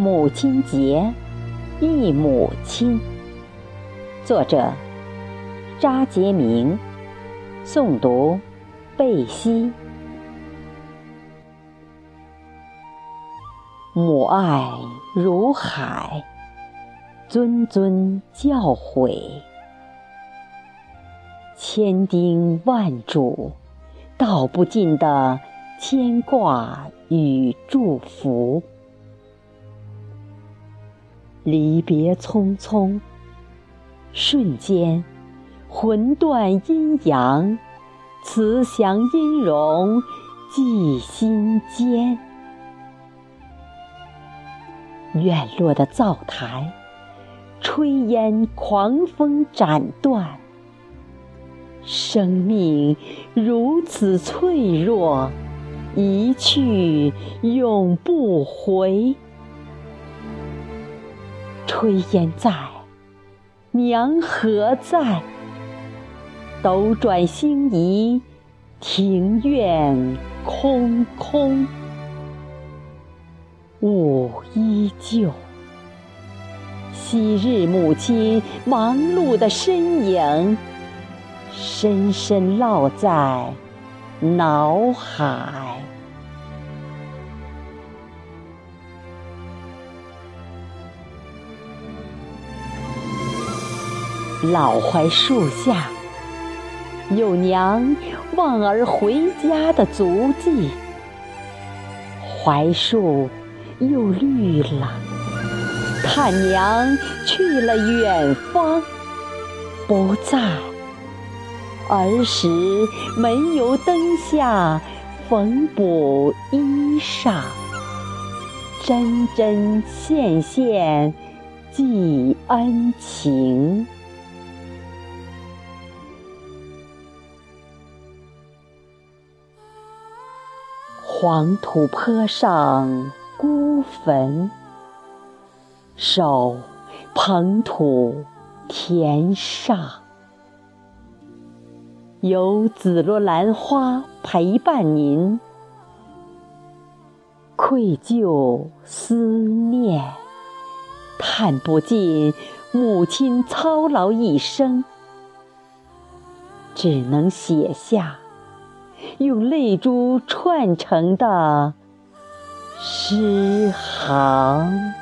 母亲节，忆母亲。作者：扎杰明。诵读：贝西。母爱如海，谆谆教诲，千叮万嘱，道不尽的牵挂与祝福。离别匆匆，瞬间魂断阴阳，慈祥音容记心间。院落的灶台，炊烟狂风斩断。生命如此脆弱，一去永不回。炊烟在，娘何在？斗转星移，庭院空空。雾依旧，昔日母亲忙碌的身影，深深烙在脑海。老槐树下，有娘望儿回家的足迹。槐树。又绿了，他娘去了远方，不在。儿时煤油灯下缝补衣裳，针针线线记恩情。黄土坡上。孤坟，守捧土田上，有紫罗兰花陪伴您，愧疚思念，叹不尽母亲操劳一生，只能写下用泪珠串成的。诗行。